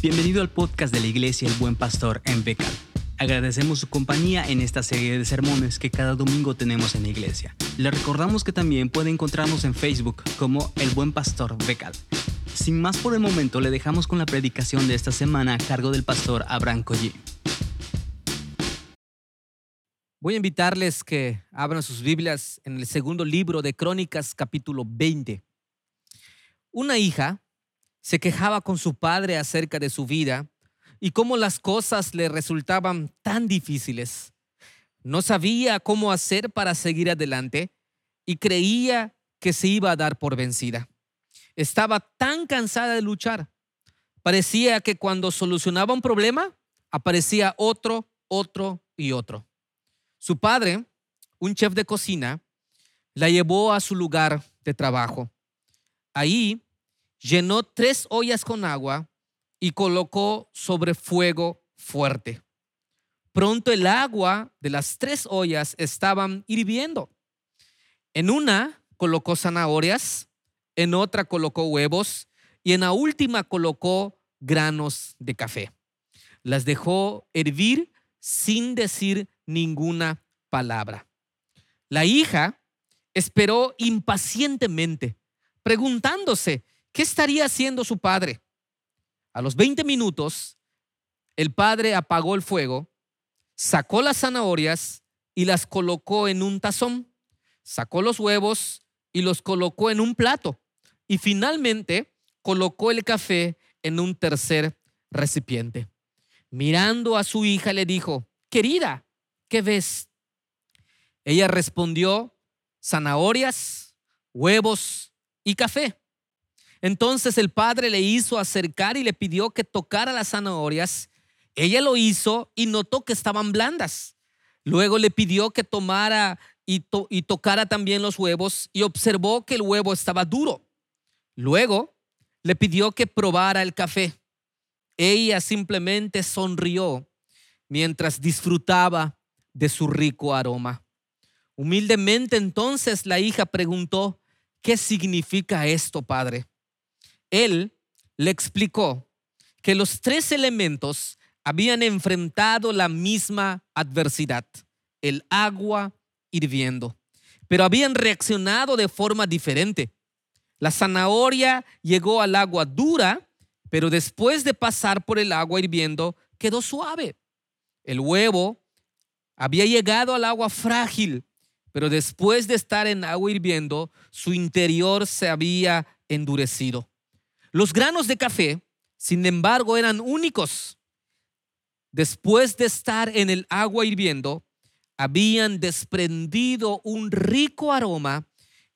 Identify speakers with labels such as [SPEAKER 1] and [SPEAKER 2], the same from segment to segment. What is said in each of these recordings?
[SPEAKER 1] Bienvenido al podcast de la Iglesia El Buen Pastor en Becal. Agradecemos su compañía en esta serie de sermones que cada domingo tenemos en la iglesia. Le recordamos que también puede encontrarnos en Facebook como El Buen Pastor Becal. Sin más por el momento, le dejamos con la predicación de esta semana a cargo del pastor Abraham Collí.
[SPEAKER 2] Voy a invitarles que abran sus Biblias en el segundo libro de Crónicas, capítulo 20. Una hija se quejaba con su padre acerca de su vida y cómo las cosas le resultaban tan difíciles. No sabía cómo hacer para seguir adelante y creía que se iba a dar por vencida. Estaba tan cansada de luchar. Parecía que cuando solucionaba un problema, aparecía otro, otro y otro. Su padre, un chef de cocina, la llevó a su lugar de trabajo. Ahí llenó tres ollas con agua y colocó sobre fuego fuerte. Pronto el agua de las tres ollas estaban hirviendo. En una colocó zanahorias, en otra colocó huevos y en la última colocó granos de café. Las dejó hervir sin decir ninguna palabra. La hija esperó impacientemente, preguntándose ¿Qué estaría haciendo su padre? A los 20 minutos, el padre apagó el fuego, sacó las zanahorias y las colocó en un tazón, sacó los huevos y los colocó en un plato y finalmente colocó el café en un tercer recipiente. Mirando a su hija le dijo, querida, ¿qué ves? Ella respondió, zanahorias, huevos y café. Entonces el padre le hizo acercar y le pidió que tocara las zanahorias. Ella lo hizo y notó que estaban blandas. Luego le pidió que tomara y, tocara también los huevos y observó que el huevo estaba duro. Luego le pidió que probara el café. Ella simplemente sonrió mientras disfrutaba de su rico aroma. Humildemente entonces la hija preguntó, ¿qué significa esto, padre? Él le explicó que los tres elementos habían enfrentado la misma adversidad, el agua hirviendo, pero habían reaccionado de forma diferente. La zanahoria llegó al agua dura, pero después de pasar por el agua hirviendo, quedó suave. El huevo había llegado al agua frágil, pero después de estar en agua hirviendo, su interior se había endurecido. Los granos de café, sin embargo, eran únicos. Después de estar en el agua hirviendo, habían desprendido un rico aroma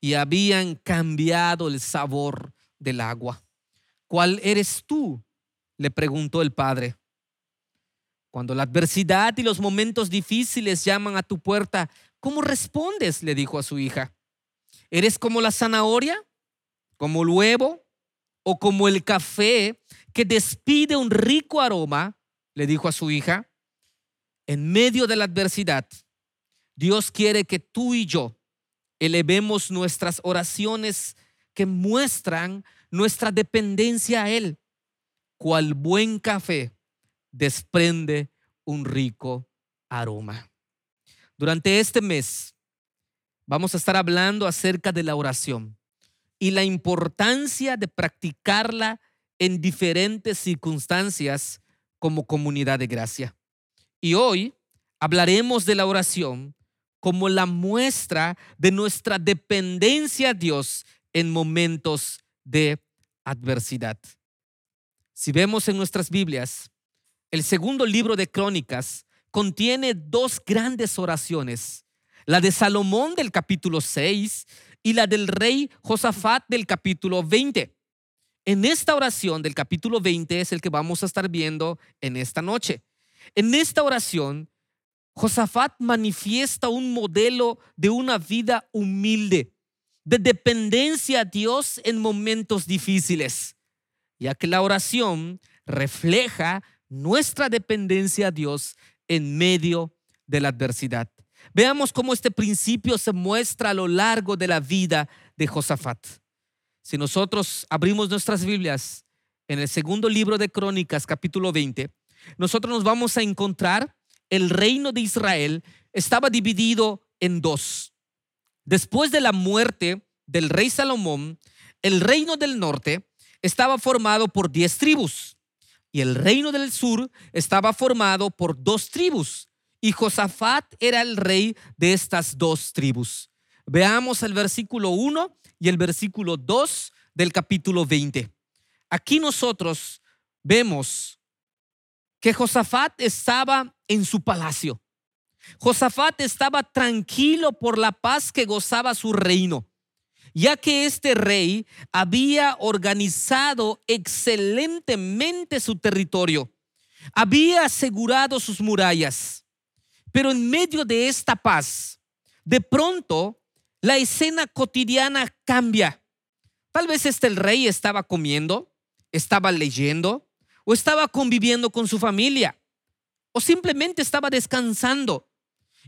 [SPEAKER 2] y habían cambiado el sabor del agua. ¿Cuál eres tú? le preguntó el padre. Cuando la adversidad y los momentos difíciles llaman a tu puerta, ¿cómo respondes? le dijo a su hija. ¿Eres como la zanahoria? ¿Como el huevo? O como el café que despide un rico aroma, le dijo a su hija, en medio de la adversidad, Dios quiere que tú y yo elevemos nuestras oraciones que muestran nuestra dependencia a Él. Cual buen café desprende un rico aroma. Durante este mes vamos a estar hablando acerca de la oración y la importancia de practicarla en diferentes circunstancias como comunidad de gracia. Y hoy hablaremos de la oración como la muestra de nuestra dependencia a Dios en momentos de adversidad. Si vemos en nuestras Biblias, el segundo libro de Crónicas contiene dos grandes oraciones, la de Salomón del capítulo 6 y la del rey Josafat del capítulo 20. En esta oración del capítulo 20 es el que vamos a estar viendo en esta noche. En esta oración, Josafat manifiesta un modelo de una vida humilde, de dependencia a Dios en momentos difíciles, ya que la oración refleja nuestra dependencia a Dios en medio de la adversidad. Veamos cómo este principio se muestra a lo largo de la vida de Josafat. Si nosotros abrimos nuestras Biblias en el segundo libro de Crónicas, capítulo 20, nosotros nos vamos a encontrar el reino de Israel estaba dividido en dos. Después de la muerte del rey Salomón, el reino del norte estaba formado por diez tribus y el reino del sur estaba formado por dos tribus. Y Josafat era el rey de estas dos tribus. Veamos el versículo 1 y el versículo 2 del capítulo 20. Aquí nosotros vemos que Josafat estaba en su palacio. Josafat estaba tranquilo por la paz que gozaba su reino, ya que este rey había organizado excelentemente su territorio, había asegurado sus murallas. Pero en medio de esta paz, de pronto la escena cotidiana cambia. Tal vez este el rey estaba comiendo, estaba leyendo o estaba conviviendo con su familia o simplemente estaba descansando.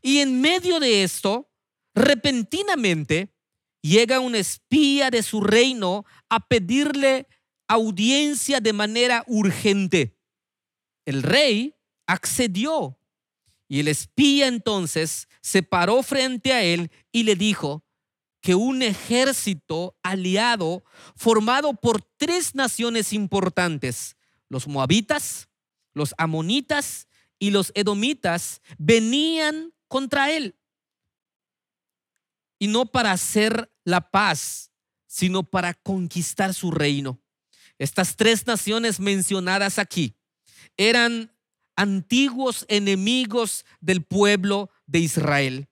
[SPEAKER 2] Y en medio de esto, repentinamente, llega un espía de su reino a pedirle audiencia de manera urgente. El rey accedió y el espía entonces se paró frente a él y le dijo que un ejército aliado formado por tres naciones importantes, los moabitas, los amonitas y los edomitas, venían contra él. Y no para hacer la paz, sino para conquistar su reino. Estas tres naciones mencionadas aquí eran antiguos enemigos del pueblo de Israel,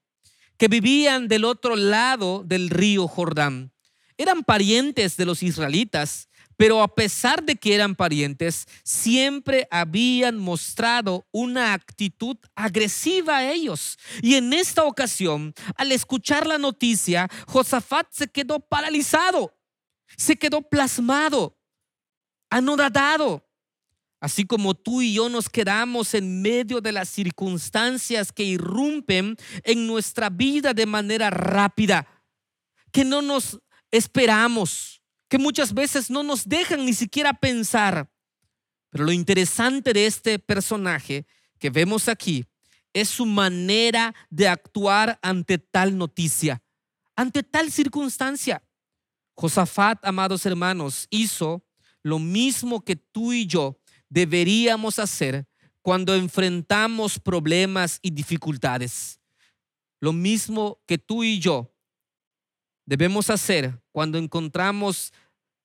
[SPEAKER 2] que vivían del otro lado del río Jordán. Eran parientes de los israelitas, pero a pesar de que eran parientes, siempre habían mostrado una actitud agresiva a ellos. Y en esta ocasión, al escuchar la noticia, Josafat se quedó paralizado, se quedó plasmado, anodadado. Así como tú y yo nos quedamos en medio de las circunstancias que irrumpen en nuestra vida de manera rápida, que no nos esperamos que muchas veces no nos dejan ni siquiera pensar. Pero lo interesante de este personaje que vemos aquí es su manera de actuar ante tal noticia, ante tal circunstancia. Josafat, amados hermanos, hizo lo mismo que tú y yo deberíamos hacer cuando enfrentamos problemas y dificultades. Lo mismo que tú y yo debemos hacer cuando encontramos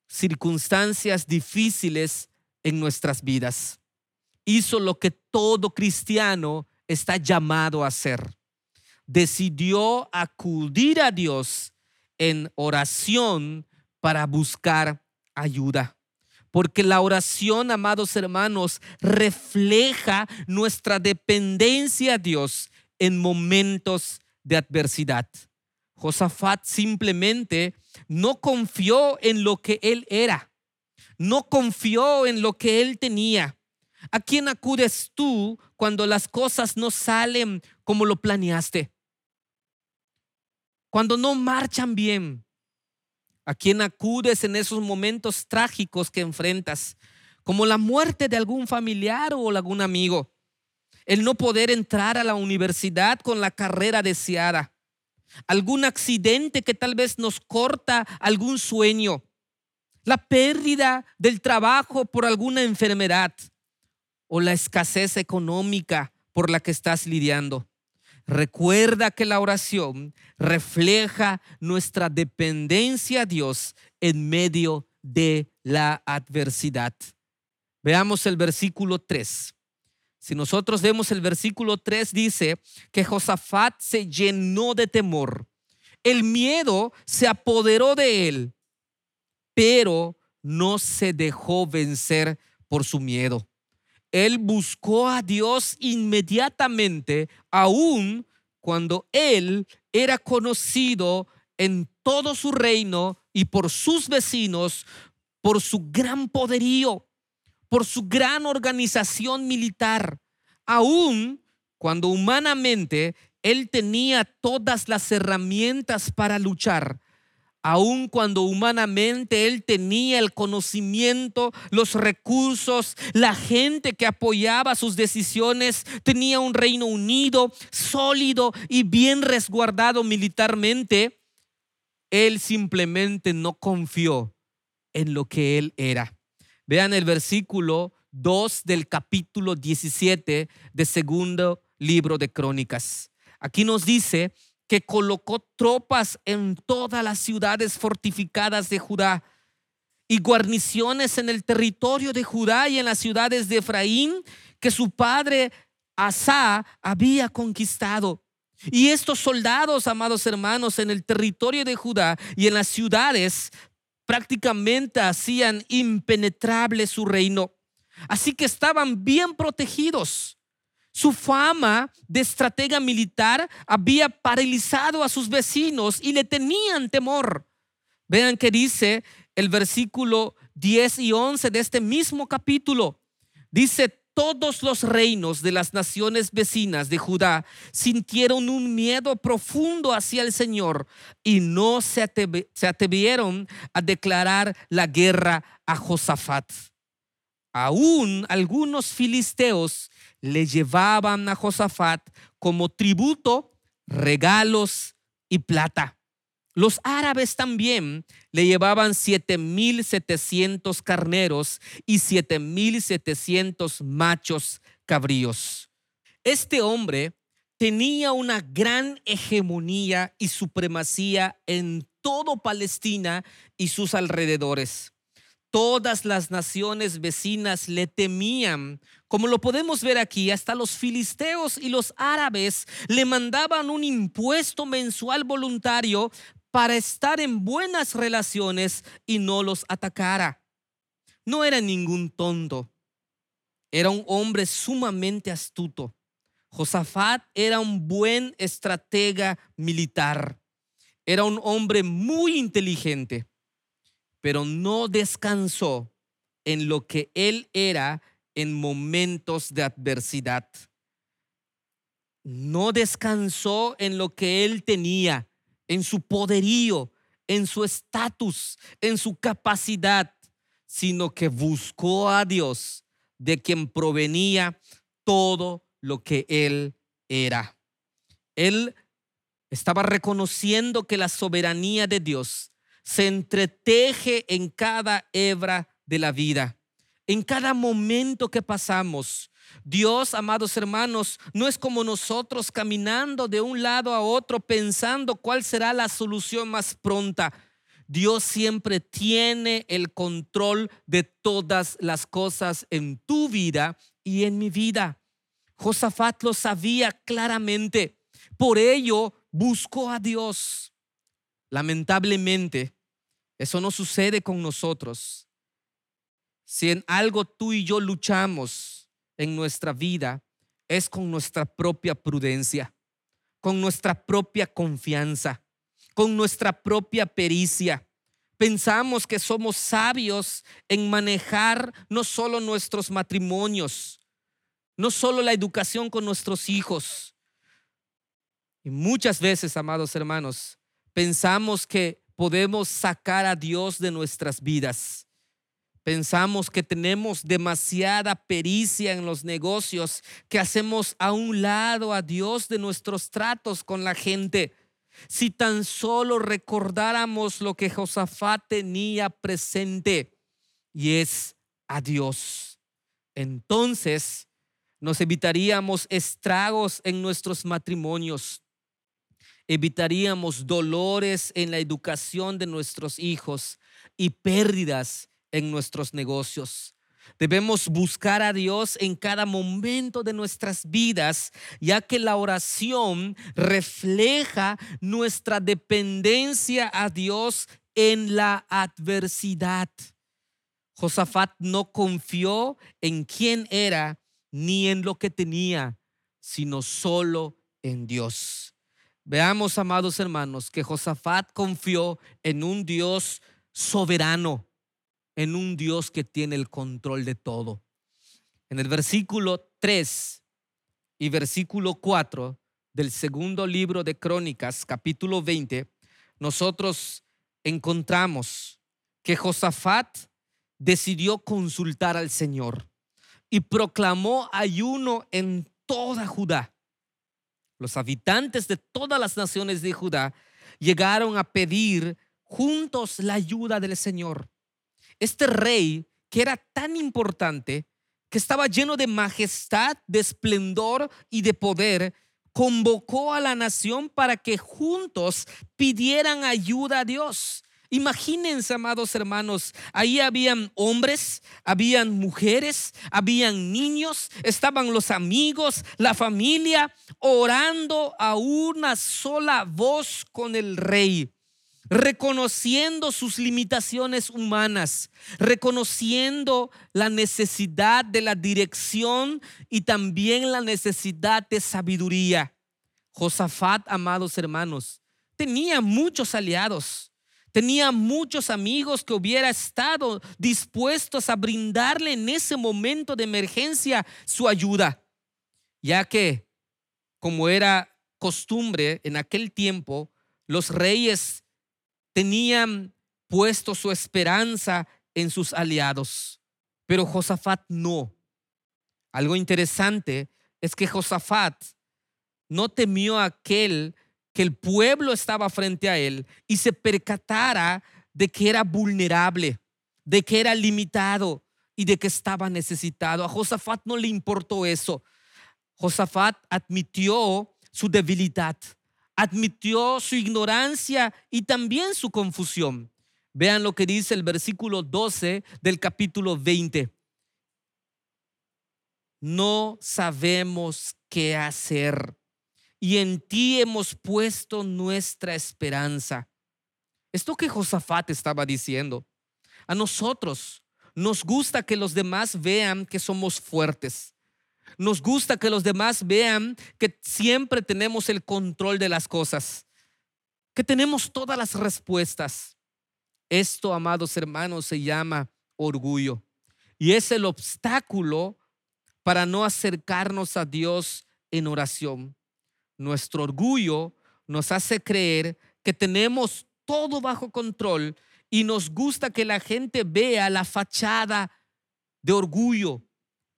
[SPEAKER 2] circunstancias difíciles en nuestras vidas. Hizo lo que todo cristiano está llamado a hacer. Decidió acudir a Dios en oración para buscar ayuda. Porque la oración, amados hermanos, refleja nuestra dependencia a Dios en momentos de adversidad. Josafat simplemente no confió en lo que él era, no confió en lo que él tenía. ¿A quién acudes tú cuando las cosas no salen como lo planeaste? Cuando no marchan bien. ¿A quién acudes en esos momentos trágicos que enfrentas? Como la muerte de algún familiar o algún amigo. El no poder entrar a la universidad con la carrera deseada algún accidente que tal vez nos corta algún sueño, la pérdida del trabajo por alguna enfermedad o la escasez económica por la que estás lidiando. Recuerda que la oración refleja nuestra dependencia a Dios en medio de la adversidad. Veamos el versículo 3. Si nosotros vemos el versículo 3 dice que Josafat se llenó de temor. El miedo se apoderó de él, pero no se dejó vencer por su miedo. Él buscó a Dios inmediatamente, aun cuando él era conocido en todo su reino y por sus vecinos por su gran poderío por su gran organización militar, aun cuando humanamente él tenía todas las herramientas para luchar, aun cuando humanamente él tenía el conocimiento, los recursos, la gente que apoyaba sus decisiones, tenía un reino unido, sólido y bien resguardado militarmente, él simplemente no confió en lo que él era. Vean el versículo 2 del capítulo 17 de segundo libro de Crónicas. Aquí nos dice que colocó tropas en todas las ciudades fortificadas de Judá y guarniciones en el territorio de Judá y en las ciudades de Efraín que su padre Asa había conquistado. Y estos soldados, amados hermanos, en el territorio de Judá y en las ciudades prácticamente hacían impenetrable su reino. Así que estaban bien protegidos. Su fama de estratega militar había paralizado a sus vecinos y le tenían temor. Vean que dice el versículo 10 y 11 de este mismo capítulo. Dice, todos los reinos de las naciones vecinas de Judá sintieron un miedo profundo hacia el Señor y no se, atrevieron a declarar la guerra a Josafat. Aún algunos filisteos le llevaban a Josafat como tributo regalos y plata. Los árabes también le llevaban 7.700 carneros y 7.700 machos cabríos. Este hombre tenía una gran hegemonía y supremacía en todo Palestina y sus alrededores. Todas las naciones vecinas le temían. Como lo podemos ver aquí, hasta los filisteos y los árabes le mandaban un impuesto mensual voluntario para estar en buenas relaciones y no los atacara. No era ningún tonto. Era un hombre sumamente astuto. Josafat era un buen estratega militar. Era un hombre muy inteligente pero no descansó en lo que él era en momentos de adversidad. No descansó en lo que él tenía, en su poderío, en su estatus, en su capacidad, sino que buscó a Dios, de quien provenía todo lo que él era. Él estaba reconociendo que la soberanía de Dios se entreteje en cada hebra de la vida, en cada momento que pasamos. Dios, amados hermanos, no es como nosotros caminando de un lado a otro pensando cuál será la solución más pronta. Dios siempre tiene el control de todas las cosas en tu vida y en mi vida. Josafat lo sabía claramente. Por ello buscó a Dios. Lamentablemente, eso no sucede con nosotros. Si en algo tú y yo luchamos en nuestra vida, es con nuestra propia prudencia, con nuestra propia confianza, con nuestra propia pericia. Pensamos que somos sabios en manejar no solo nuestros matrimonios, no solo la educación con nuestros hijos. Y muchas veces, amados hermanos, pensamos que podemos sacar a Dios de nuestras vidas. Pensamos que tenemos demasiada pericia en los negocios, que hacemos a un lado a Dios de nuestros tratos con la gente. Si tan solo recordáramos lo que Josafat tenía presente, y es a Dios, entonces nos evitaríamos estragos en nuestros matrimonios, evitaríamos dolores en la educación de nuestros hijos y pérdidas en nuestros negocios. Debemos buscar a Dios en cada momento de nuestras vidas, ya que la oración refleja nuestra dependencia a Dios en la adversidad. Josafat no confió en quién era ni en lo que tenía, sino solo en Dios. Veamos, amados hermanos, que Josafat confió en un Dios soberano, en un Dios que tiene el control de todo. En el versículo 3 y versículo 4 del segundo libro de Crónicas, capítulo 20, nosotros encontramos que Josafat decidió consultar al Señor y proclamó ayuno en toda Judá. Los habitantes de todas las naciones de Judá llegaron a pedir juntos la ayuda del Señor. Este rey, que era tan importante, que estaba lleno de majestad, de esplendor y de poder, convocó a la nación para que juntos pidieran ayuda a Dios. Imagínense, amados hermanos, ahí habían hombres, habían mujeres, habían niños, estaban los amigos, la familia, orando a una sola voz con el rey reconociendo sus limitaciones humanas, reconociendo la necesidad de la dirección y también la necesidad de sabiduría. Josafat, amados hermanos, tenía muchos aliados, tenía muchos amigos que hubiera estado dispuestos a brindarle en ese momento de emergencia su ayuda, ya que, como era costumbre en aquel tiempo, los reyes tenían puesto su esperanza en sus aliados, pero Josafat no. Algo interesante es que Josafat no temió a aquel que el pueblo estaba frente a él y se percatara de que era vulnerable, de que era limitado y de que estaba necesitado. A Josafat no le importó eso. Josafat admitió su debilidad admitió su ignorancia y también su confusión. Vean lo que dice el versículo 12 del capítulo 20. No sabemos qué hacer y en ti hemos puesto nuestra esperanza. Esto que Josafat estaba diciendo, a nosotros nos gusta que los demás vean que somos fuertes, nos gusta que los demás vean que siempre tenemos el control de las cosas, que tenemos todas las respuestas. Esto, amados hermanos, se llama orgullo y es el obstáculo para no acercarnos a Dios en oración. Nuestro orgullo nos hace creer que tenemos todo bajo control y nos gusta que la gente vea la fachada de orgullo,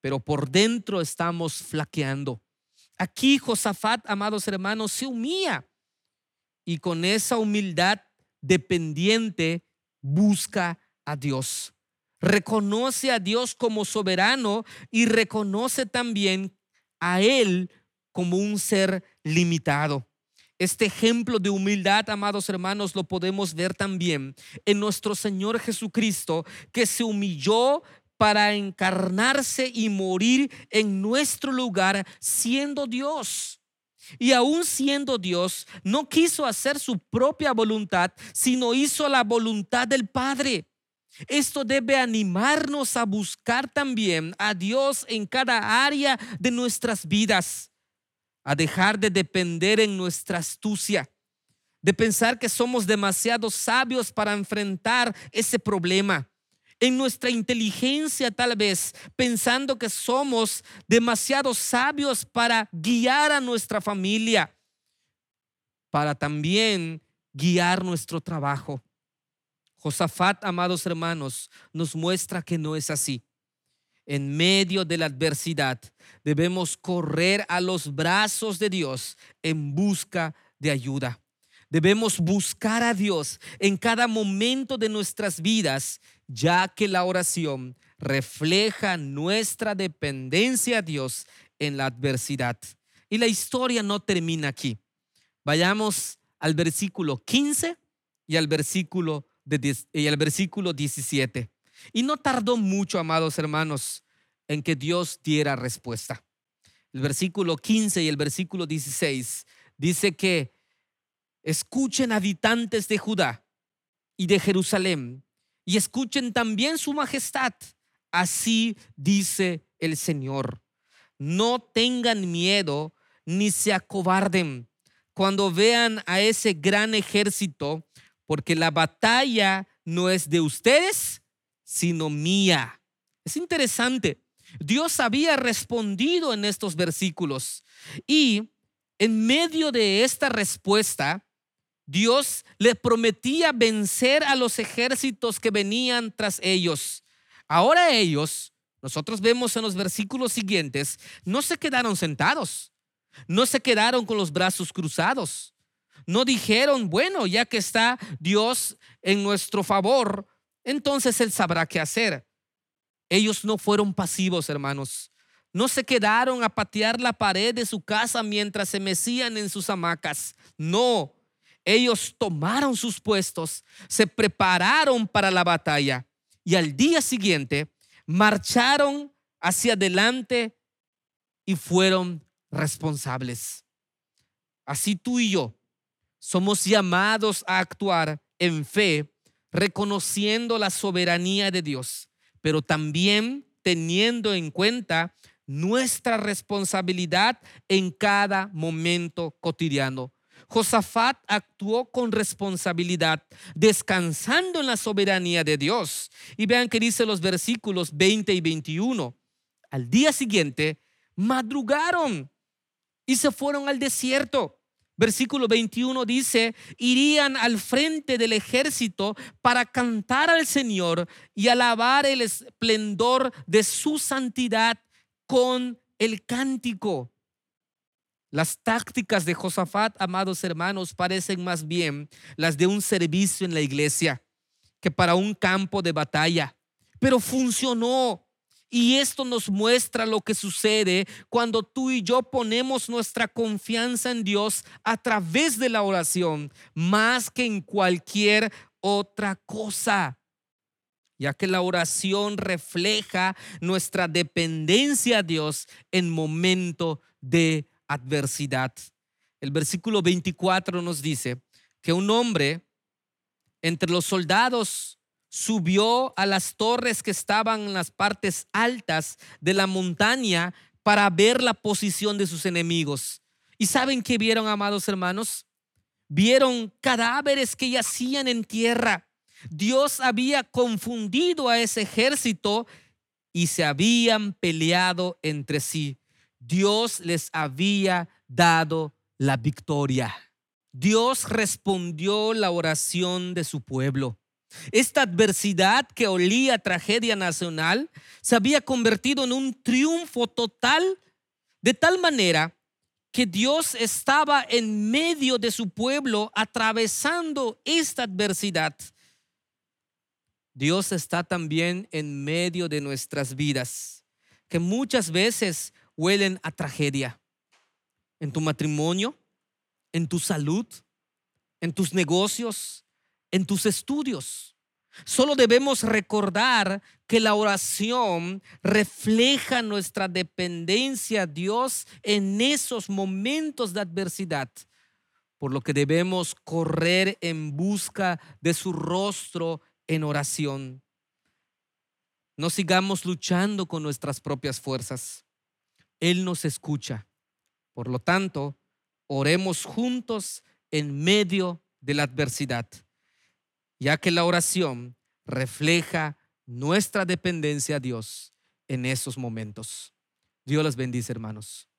[SPEAKER 2] pero por dentro estamos flaqueando. Aquí Josafat, amados hermanos, se humilla y con esa humildad dependiente busca a Dios. Reconoce a Dios como soberano y reconoce también a Él como un ser limitado. Este ejemplo de humildad, amados hermanos, lo podemos ver también en nuestro Señor Jesucristo, que se humilló para encarnarse y morir en nuestro lugar siendo Dios. Y aún siendo Dios, no quiso hacer su propia voluntad, sino hizo la voluntad del Padre. Esto debe animarnos a buscar también a Dios en cada área de nuestras vidas, a dejar de depender en nuestra astucia, de pensar que somos demasiado sabios para enfrentar ese problema en nuestra inteligencia tal vez, pensando que somos demasiado sabios para guiar a nuestra familia, para también guiar nuestro trabajo. Josafat, amados hermanos, nos muestra que no es así. En medio de la adversidad debemos correr a los brazos de Dios en busca de ayuda. Debemos buscar a Dios en cada momento de nuestras vidas ya que la oración refleja nuestra dependencia a Dios en la adversidad. Y la historia no termina aquí. Vayamos al versículo 15 y al versículo, y al versículo 17. Y no tardó mucho, amados hermanos, en que Dios diera respuesta. El versículo 15 y el versículo 16 dice que escuchen habitantes de Judá y de Jerusalén y escuchen también su majestad. Así dice el Señor. No tengan miedo ni se acobarden cuando vean a ese gran ejército, porque la batalla no es de ustedes, sino mía. Es interesante. Dios había respondido en estos versículos y en medio de esta respuesta, Dios les prometía vencer a los ejércitos que venían tras ellos. Ahora ellos, nosotros vemos en los versículos siguientes, no se quedaron sentados, no se quedaron con los brazos cruzados, no dijeron, bueno, ya que está Dios en nuestro favor, entonces Él sabrá qué hacer. Ellos no fueron pasivos, hermanos. No se quedaron a patear la pared de su casa mientras se mecían en sus hamacas. No, ellos tomaron sus puestos, se prepararon para la batalla y al día siguiente marcharon hacia adelante y fueron responsables. Así tú y yo somos llamados a actuar en fe, reconociendo la soberanía de Dios, pero también teniendo en cuenta nuestra responsabilidad en cada momento cotidiano. Josafat actuó con responsabilidad, descansando en la soberanía de Dios. Y vean que dice los versículos 20 y 21. Al día siguiente, madrugaron y se fueron al desierto. Versículo 21 dice, irían al frente del ejército para cantar al Señor y alabar el esplendor de su santidad con el cántico. Las tácticas de Josafat, amados hermanos, parecen más bien las de un servicio en la iglesia que para un campo de batalla. Pero funcionó. Y esto nos muestra lo que sucede cuando tú y yo ponemos nuestra confianza en Dios a través de la oración, más que en cualquier otra cosa ya que la oración refleja nuestra dependencia a Dios en momento de adversidad. El versículo 24 nos dice que un hombre entre los soldados subió a las torres que estaban en las partes altas de la montaña para ver la posición de sus enemigos. ¿Y saben qué vieron, amados hermanos? Vieron cadáveres que yacían en tierra. Dios había confundido a ese ejército y se habían peleado entre sí. Dios les había dado la victoria. Dios respondió la oración de su pueblo. Esta adversidad que olía tragedia nacional se había convertido en un triunfo total, de tal manera que Dios estaba en medio de su pueblo atravesando esta adversidad. Dios está también en medio de nuestras vidas, que muchas veces huelen a tragedia. En tu matrimonio, en tu salud, en tus negocios, en tus estudios. Solo debemos recordar que la oración refleja nuestra dependencia a Dios en esos momentos de adversidad, por lo que debemos correr en busca de su rostro en oración. No sigamos luchando con nuestras propias fuerzas. Él nos escucha. Por lo tanto, oremos juntos en medio de la adversidad, ya que la oración refleja nuestra dependencia a Dios en esos momentos. Dios los bendice, hermanos.